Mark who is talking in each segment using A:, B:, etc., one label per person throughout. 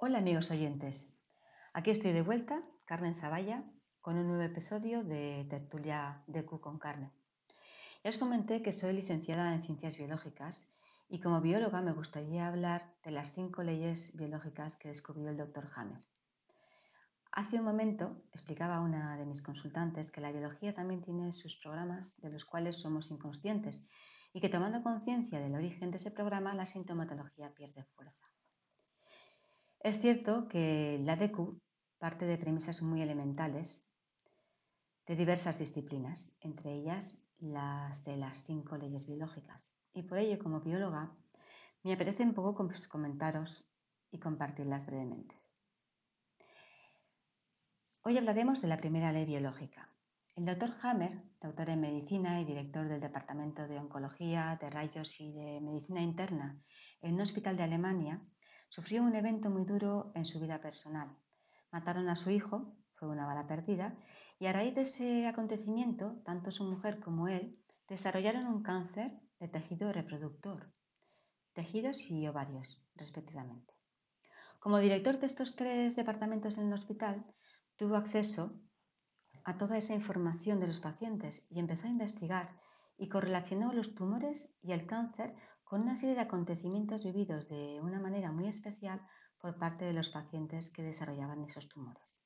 A: Hola amigos oyentes, aquí estoy de vuelta, Carmen Zavalla, con un nuevo episodio de Tertulia de Q con Carmen. Ya os comenté que soy licenciada en Ciencias Biológicas y como bióloga me gustaría hablar de las cinco leyes biológicas que descubrió el Dr. Hammer. Hace un momento explicaba una de mis consultantes que la biología también tiene sus programas de los cuales somos inconscientes y que tomando conciencia del origen de ese programa la sintomatología pierde fuerza. Es cierto que la DQ parte de premisas muy elementales de diversas disciplinas, entre ellas las de las cinco leyes biológicas. Y por ello, como bióloga, me apetece un poco comentaros y compartirlas brevemente. Hoy hablaremos de la primera ley biológica. El doctor Hammer, doctor en medicina y director del Departamento de Oncología, de Rayos y de Medicina Interna en un hospital de Alemania, sufrió un evento muy duro en su vida personal. Mataron a su hijo, fue una bala perdida, y a raíz de ese acontecimiento, tanto su mujer como él desarrollaron un cáncer de tejido reproductor, tejidos y ovarios, respectivamente. Como director de estos tres departamentos en el hospital, tuvo acceso a toda esa información de los pacientes y empezó a investigar y correlacionó los tumores y el cáncer con una serie de acontecimientos vividos de una manera muy especial por parte de los pacientes que desarrollaban esos tumores.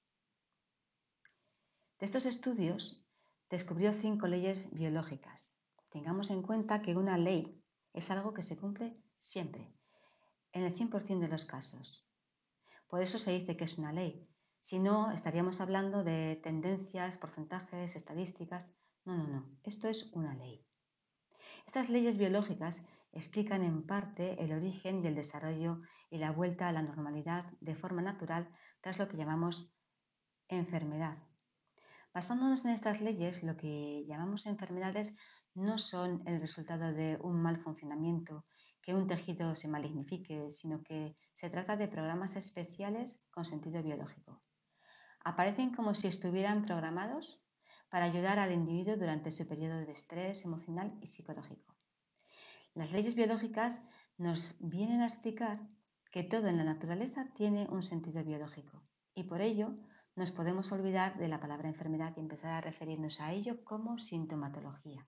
A: De estos estudios descubrió cinco leyes biológicas. Tengamos en cuenta que una ley es algo que se cumple siempre, en el 100% de los casos. Por eso se dice que es una ley. Si no, estaríamos hablando de tendencias, porcentajes, estadísticas. No, no, no. Esto es una ley. Estas leyes biológicas explican en parte el origen y el desarrollo y la vuelta a la normalidad de forma natural tras lo que llamamos enfermedad. Basándonos en estas leyes, lo que llamamos enfermedades no son el resultado de un mal funcionamiento, que un tejido se malignifique, sino que se trata de programas especiales con sentido biológico. Aparecen como si estuvieran programados para ayudar al individuo durante su periodo de estrés emocional y psicológico. Las leyes biológicas nos vienen a explicar que todo en la naturaleza tiene un sentido biológico y por ello nos podemos olvidar de la palabra enfermedad y empezar a referirnos a ello como sintomatología.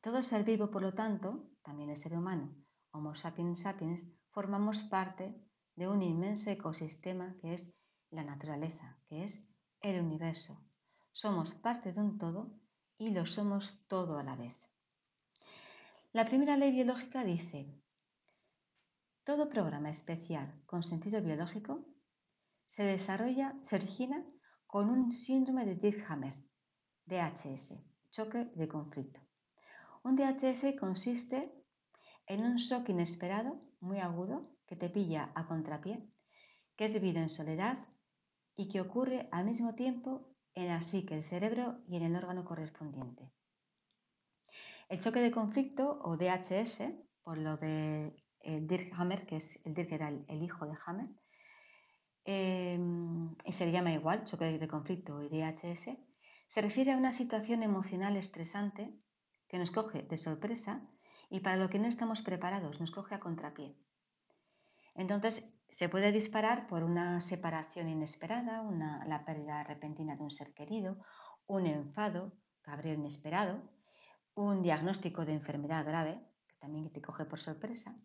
A: Todo ser vivo, por lo tanto, también el ser humano, Homo sapiens sapiens, formamos parte de un inmenso ecosistema que es la naturaleza, que es el universo. Somos parte de un todo y lo somos todo a la vez. La primera ley biológica dice, todo programa especial con sentido biológico se desarrolla, se origina con un síndrome de Dirkhammer, DHS, choque de conflicto. Un DHS consiste en un shock inesperado, muy agudo, que te pilla a contrapié, que es vivido en soledad y que ocurre al mismo tiempo en la psique, el cerebro y en el órgano correspondiente. El choque de conflicto o DHS, por lo de eh, Dirk Hammer, que es el Dirk era el, hijo de Hammer, em, y se le llama igual, choque de conflicto y DHS, se refiere a una situación emocional estresante que nos coge de sorpresa y para lo que no estamos preparados, nos coge a contrapié. Entonces, se puede disparar por una separación inesperada, la pérdida repentina de un ser querido, un enfado, cabreo inesperado, un diagnóstico de enfermedad grave, que también te coge por sorpresa.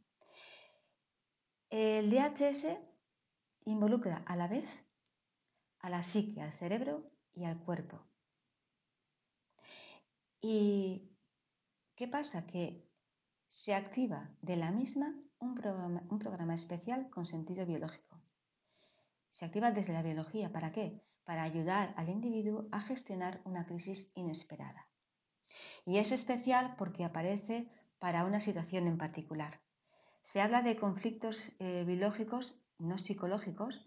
A: El DHS involucra a la vez a la psique, al cerebro y al cuerpo. ¿Y qué pasa? Que se activa de la misma un programa, un programa especial con sentido biológico. Se activa desde la biología. ¿Para qué? Para ayudar al individuo a gestionar una crisis inesperada. Y es especial porque aparece para una situación en particular. Se habla de conflictos eh, biológicos, no psicológicos,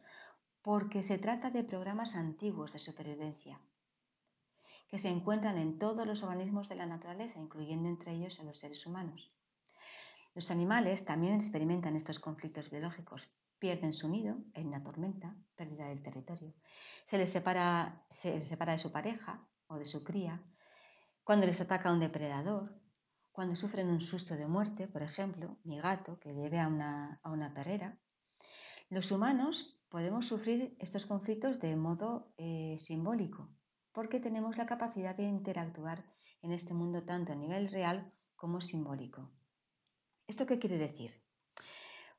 A: porque se trata de programas antiguos de supervivencia que se encuentran en todos los organismos de la naturaleza, incluyendo entre ellos a los seres humanos. Los animales también experimentan estos conflictos biológicos. Pierden su nido en una tormenta, pérdida del territorio. Se les separa, se les separa de su pareja o de su cría cuando les ataca un depredador, cuando sufren un susto de muerte, por ejemplo, mi gato que lleve a una, a una perrera. Los humanos podemos sufrir estos conflictos de modo eh, simbólico, porque tenemos la capacidad de interactuar en este mundo tanto a nivel real como simbólico. ¿Esto qué quiere decir?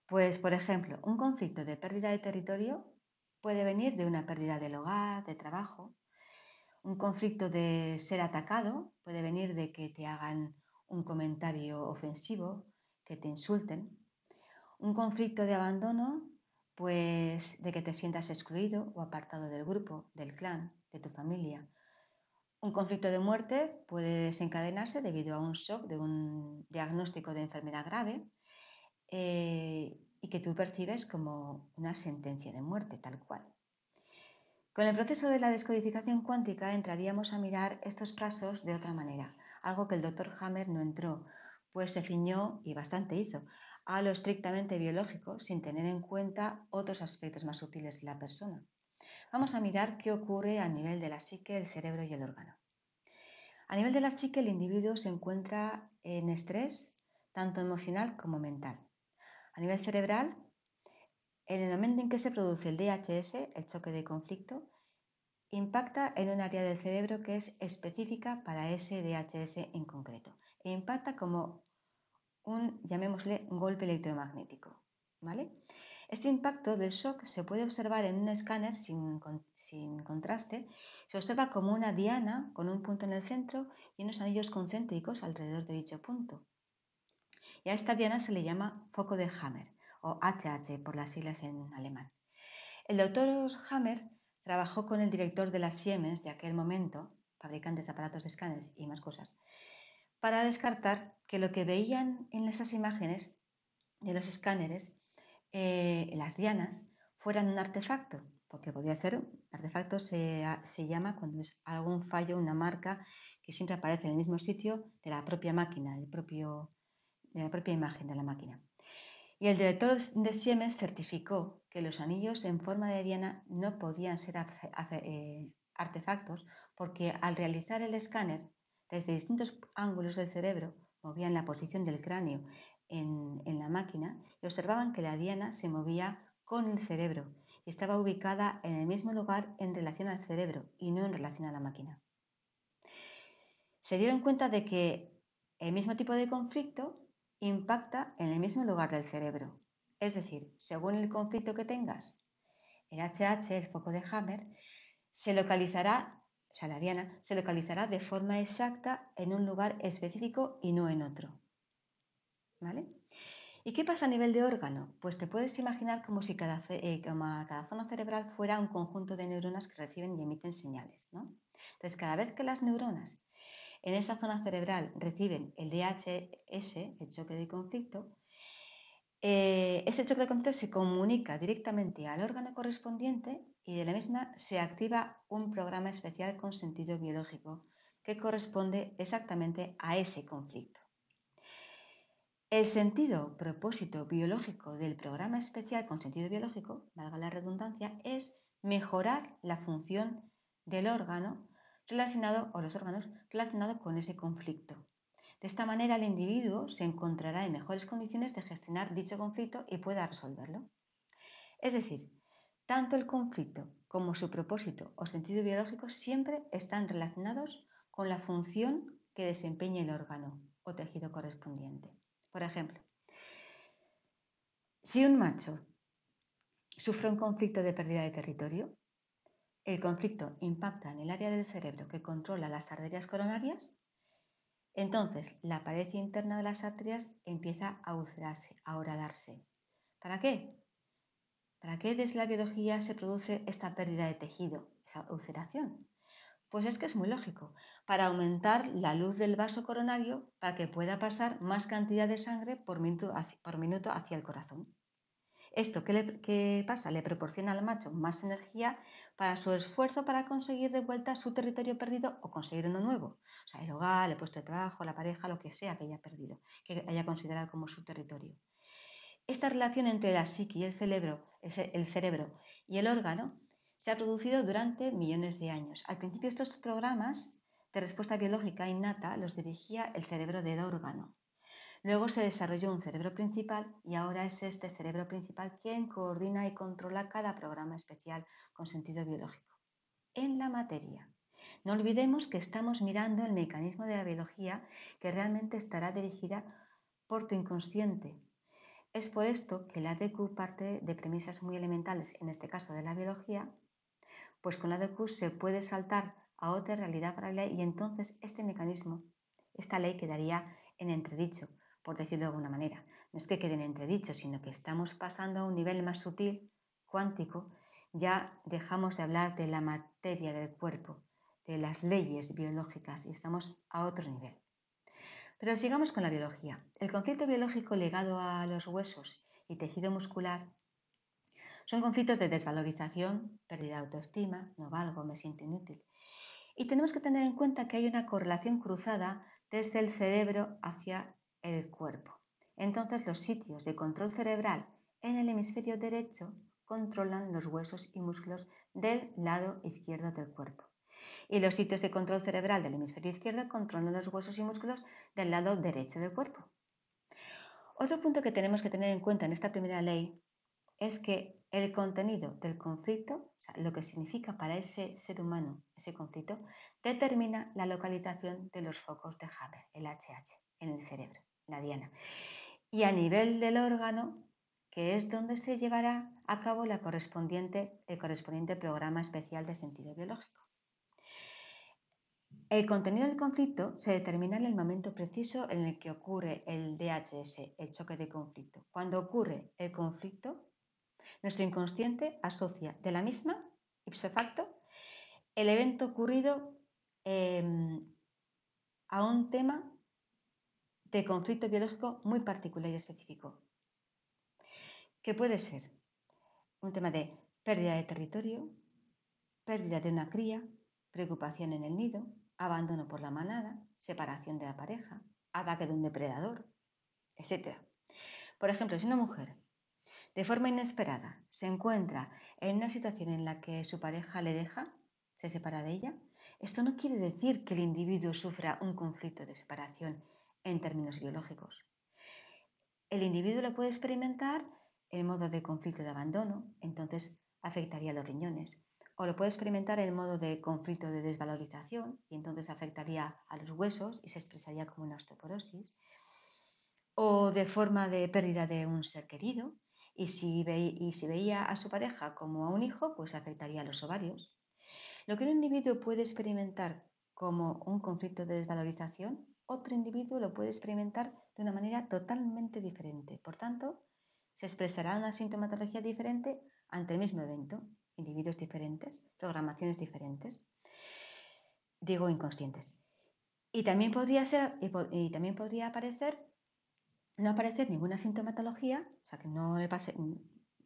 A: Pues, por ejemplo, un conflicto de pérdida de territorio puede venir de una pérdida del hogar, de trabajo. Un conflicto de ser atacado puede venir de que te hagan un comentario ofensivo, que te insulten. Un conflicto de abandono, pues de que te sientas excluido o apartado del grupo, del clan, de tu familia. Un conflicto de muerte puede desencadenarse debido a un shock de un diagnóstico de enfermedad grave eh, y que tú percibes como una sentencia de muerte, tal cual. Con el proceso de la descodificación cuántica entraríamos a mirar estos casos de otra manera, algo que el doctor Hammer no entró, pues se ciñó, y bastante hizo, a lo estrictamente biológico sin tener en cuenta otros aspectos más sutiles de la persona. Vamos a mirar qué ocurre a nivel de la psique, el cerebro y el órgano. A nivel de la psique, el individuo se encuentra en estrés, tanto emocional como mental. A nivel cerebral, en el momento en que se produce el DHS, el choque de conflicto, impacta en un área del cerebro que es específica para ese DHS en concreto e impacta como un, llamémosle, golpe electromagnético. ¿vale? Este impacto del shock se puede observar en un escáner sin, sin contraste. Se observa como una diana con un punto en el centro y unos anillos concéntricos alrededor de dicho punto. Y a esta diana se le llama foco de Hammer o HH por las siglas en alemán. El doctor Hammer trabajó con el director de las Siemens de aquel momento, fabricantes de aparatos de escáneres y más cosas, para descartar que lo que veían en esas imágenes de los escáneres, eh, las dianas, fueran un artefacto, porque podría ser, artefacto se, se llama cuando es algún fallo, una marca que siempre aparece en el mismo sitio de la propia máquina, del propio de la propia imagen de la máquina. El director de Siemens certificó que los anillos en forma de diana no podían ser eh, artefactos porque al realizar el escáner desde distintos ángulos del cerebro movían la posición del cráneo en, en la máquina y observaban que la diana se movía con el cerebro y estaba ubicada en el mismo lugar en relación al cerebro y no en relación a la máquina. Se dieron cuenta de que el mismo tipo de conflicto impacta en el mismo lugar del cerebro. Es decir, según el conflicto que tengas, el HH, el foco de Hammer, se localizará, o sea, la diana, se localizará de forma exacta en un lugar específico y no en otro. ¿Vale? ¿Y qué pasa a nivel de órgano? Pues te puedes imaginar como si cada, eh, cada zona cerebral fuera un conjunto de neuronas que reciben y emiten señales. ¿no? Entonces, cada vez que las neuronas en esa zona cerebral reciben el DHS, el choque de conflicto, este choque de conflicto se comunica directamente al órgano correspondiente y de la misma se activa un programa especial con sentido biológico que corresponde exactamente a ese conflicto. El sentido, propósito biológico del programa especial con sentido biológico, valga la redundancia, es mejorar la función del órgano relacionado o los órganos relacionados con ese conflicto. De esta manera el individuo se encontrará en mejores condiciones de gestionar dicho conflicto y pueda resolverlo. Es decir, tanto el conflicto como su propósito o sentido biológico siempre están relacionados con la función que desempeña el órgano o tejido correspondiente. Por ejemplo, si un macho sufre un conflicto de pérdida de territorio, el conflicto impacta en el área del cerebro que controla las arterias coronarias, entonces la pared interna de las arterias empieza a ulcerarse, a horadarse. ¿Para qué? ¿Para qué desde la biología se produce esta pérdida de tejido, esa ulceración? Pues es que es muy lógico, para aumentar la luz del vaso coronario para que pueda pasar más cantidad de sangre por minuto hacia, el corazón. ¿Esto qué, qué pasa? Le proporciona al macho más energía para su esfuerzo para conseguir de vuelta su territorio perdido o conseguir uno nuevo. O sea, el hogar, el puesto de trabajo, la pareja, lo que sea que haya perdido, que haya considerado como su territorio. Esta relación entre la psique y el cerebro, el cerebro y el órgano se ha producido durante millones de años. Al principio estos programas de respuesta biológica innata los dirigía el cerebro del órgano. Luego se desarrolló un cerebro principal y ahora es este cerebro principal quien coordina y controla cada programa especial con sentido biológico. En la materia. No olvidemos que estamos mirando el mecanismo de la biología que realmente estará dirigida por tu inconsciente. Es por esto que la DQ parte de premisas muy elementales, en este caso de la biología, pues con la DQ se puede saltar a otra realidad paralela y entonces este mecanismo, esta ley quedaría en entredicho, por decirlo de alguna manera. No es que quede en entredicho, sino que estamos pasando a un nivel más sutil, cuántico, ya dejamos de hablar de la materia del cuerpo, de las leyes biológicas y estamos a otro nivel. Pero sigamos con la biología. El conflicto biológico ligado a los huesos y tejido muscular son conflictos de desvalorización, pérdida de autoestima, no valgo, me siento inútil. Y tenemos que tener en cuenta que hay una correlación cruzada desde el cerebro hacia el cuerpo. Entonces los sitios de control cerebral en el hemisferio derecho controlan los huesos y músculos del lado izquierdo del cuerpo y los sitios de control cerebral del hemisferio izquierdo controlan los huesos y músculos del lado derecho del cuerpo. Otro punto que tenemos que tener en cuenta en esta primera ley es que el contenido del conflicto, o sea, lo que significa para ese ser humano ese conflicto, determina la localización de los focos de Haber, el HH, en el cerebro, la diana. Y a nivel del órgano, que es donde se llevará a cabo la correspondiente, el correspondiente programa especial de sentido biológico. El contenido del conflicto se determina en el momento preciso en el que ocurre el DHS, el choque de conflicto. Cuando ocurre el conflicto, nuestro inconsciente asocia de la misma, ipso facto, el evento ocurrido em, a un tema de conflicto biológico muy particular y específico, que puede ser un tema de pérdida de territorio, pérdida de una cría, preocupación en el nido, abandono por la manada, separación de la pareja, ataque de un depredador, etc. Por ejemplo, si una mujer de forma inesperada se encuentra en una situación en la que su pareja le deja, se separa de ella, esto no quiere decir que el individuo sufra un conflicto de separación en términos biológicos. El individuo lo puede experimentar en modo de conflicto de abandono, entonces afectaría a los riñones, o lo puede experimentar en modo de conflicto de desvalorización y entonces afectaría a los huesos y se expresaría como una osteoporosis, o de forma de pérdida de un ser querido y si, veía a su pareja como a un hijo, pues afectaría a los ovarios. Lo que un individuo puede experimentar como un conflicto de desvalorización, otro individuo lo puede experimentar de una manera totalmente diferente. Por tanto, se expresará una sintomatología diferente ante el mismo evento individuos diferentes, programaciones diferentes, digo inconscientes. Y también podría ser, y, también podría aparecer, no aparecer ninguna sintomatología, o sea que no le pase,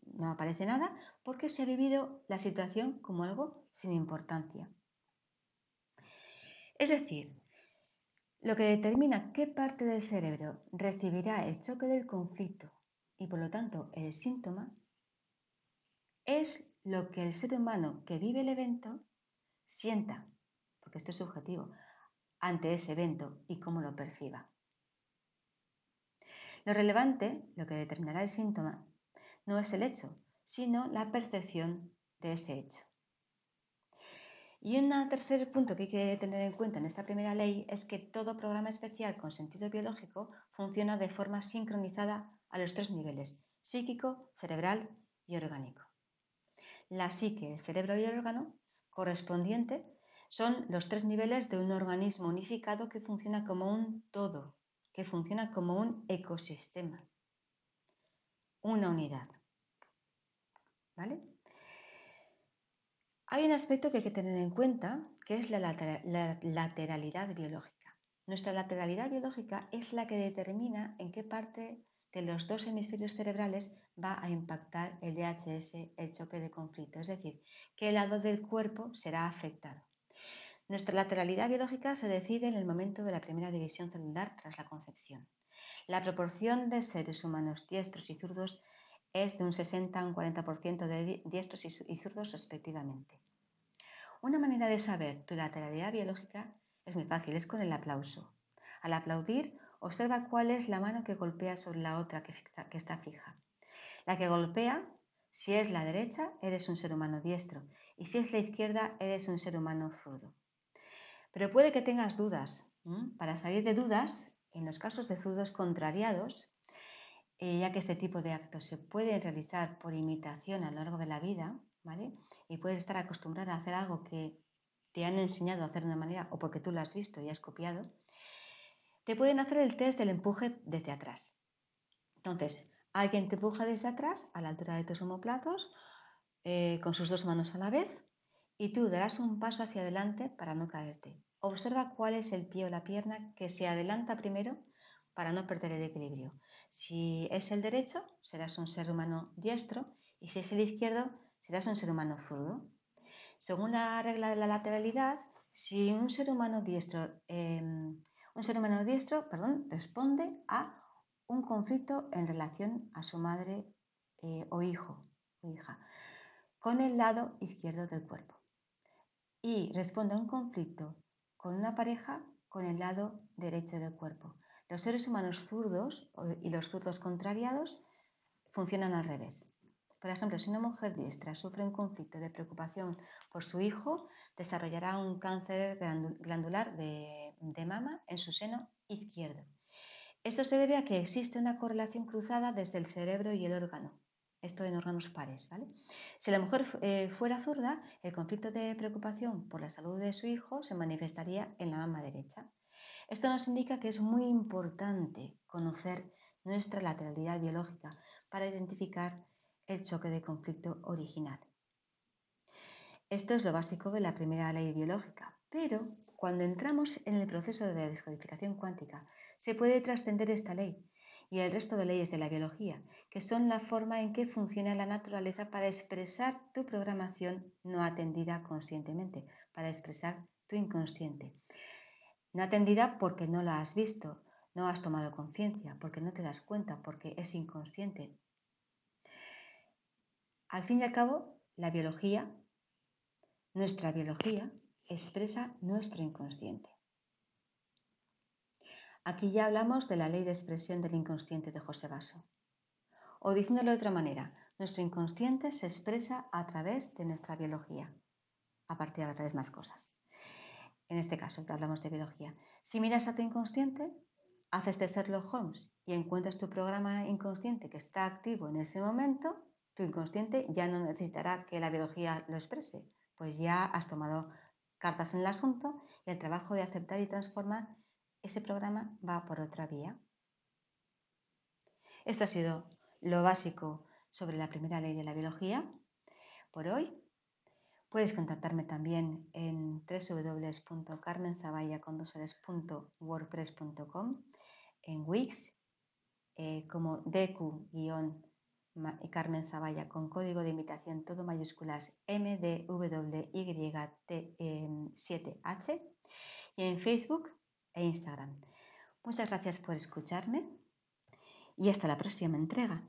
A: no aparece nada, porque se ha vivido la situación como algo sin importancia. Es decir, lo que determina qué parte del cerebro recibirá el choque del conflicto y por lo tanto el síntoma es lo que el ser humano que vive el evento sienta, porque esto es subjetivo, ante ese evento y cómo lo perciba. Lo relevante, lo que determinará el síntoma, no es el hecho, sino la percepción de ese hecho. Y un tercer punto que hay que tener en cuenta en esta primera ley es que todo programa especial con sentido biológico funciona de forma sincronizada a los tres niveles, psíquico, cerebral y orgánico la psique, el cerebro y el órgano correspondiente son los tres niveles de un organismo unificado que funciona como un todo, que funciona como un ecosistema, una unidad. ¿Vale? Hay un aspecto que hay que tener en cuenta, que es la, la lateralidad biológica. Nuestra lateralidad biológica es la que determina en qué parte de los dos hemisferios cerebrales va a impactar el DHS, el choque de conflicto, es decir, qué lado del cuerpo será afectado. Nuestra lateralidad biológica se decide en el momento de la primera división celular tras la concepción. La proporción de seres humanos diestros y zurdos es de un 60 a un 40% de diestros y zurdos respectivamente. Una manera de saber tu lateralidad biológica es muy fácil, es con el aplauso. Al aplaudir Observa cuál es la mano que golpea sobre la otra que, está fija. La que golpea, si es la derecha, eres un ser humano diestro y si es la izquierda, eres un ser humano zurdo. Pero puede que tengas dudas. Para salir de dudas, en los casos de zurdos contrariados, eh, ya que este tipo de actos se pueden realizar por imitación a lo largo de la vida, ¿vale? Y puedes estar acostumbrado a hacer algo que te han enseñado a hacer de una manera o porque tú lo has visto y has copiado, te pueden hacer el test del empuje desde atrás. Entonces, alguien te empuja desde atrás a la altura de tus omoplatos eh, con sus dos manos a la vez y tú darás un paso hacia adelante para no caerte. Observa cuál es el pie o la pierna que se adelanta primero para no perder el equilibrio. Si es el derecho, serás un ser humano diestro y si es el izquierdo, serás un ser humano zurdo. Según la regla de la lateralidad, si un ser humano diestro, em, un ser humano diestro perdón, responde a un conflicto en relación a su madre eh, o hijo o hija con el lado izquierdo del cuerpo y responde a un conflicto con una pareja con el lado derecho del cuerpo. Los seres humanos zurdos y los zurdos contrariados funcionan al revés. Por ejemplo, si una mujer diestra sufre un conflicto de preocupación por su hijo, desarrollará un cáncer glandular de, mama en su seno izquierdo. Esto se debe a que existe una correlación cruzada desde el cerebro y el órgano, esto en órganos pares. ¿vale? Si la mujer eh, fuera zurda, el conflicto de preocupación por la salud de su hijo se manifestaría en la mama derecha. Esto nos indica que es muy importante conocer nuestra lateralidad biológica para identificar el choque de conflicto original. Esto es lo básico de la primera ley biológica, pero cuando entramos en el proceso de descodificación cuántica, se puede trascender esta ley y el resto de leyes de la biología, que son la forma en que funciona la naturaleza para expresar tu programación no atendida conscientemente, para expresar tu inconsciente. No atendida porque no la has visto, no has tomado conciencia, porque no te das cuenta, porque es inconsciente. Al fin y al cabo, la biología, nuestra biología, expresa nuestro inconsciente. Aquí ya hablamos de la ley de expresión del inconsciente de José Basso. O diciéndolo de otra manera, nuestro inconsciente se expresa a través de nuestra biología, a partir de otras más cosas en este caso que hablamos de biología. Si miras a tu inconsciente, haces de Sherlock Holmes y encuentras tu programa inconsciente que está activo en ese momento, tu inconsciente ya no necesitará que la biología lo exprese, pues ya has tomado cartas en el asunto y el trabajo de aceptar y transformar ese programa va por otra vía. Esto ha sido lo básico sobre la primera ley de la biología por hoy. Puedes contactarme también en www.carmenzabaya.wordpress.com, en Wix, eh, como DQ-Carmen Zavalla con código de invitación todo mayúsculas MDWYT7H y en Facebook e Instagram. Muchas gracias por escucharme y hasta la próxima entrega.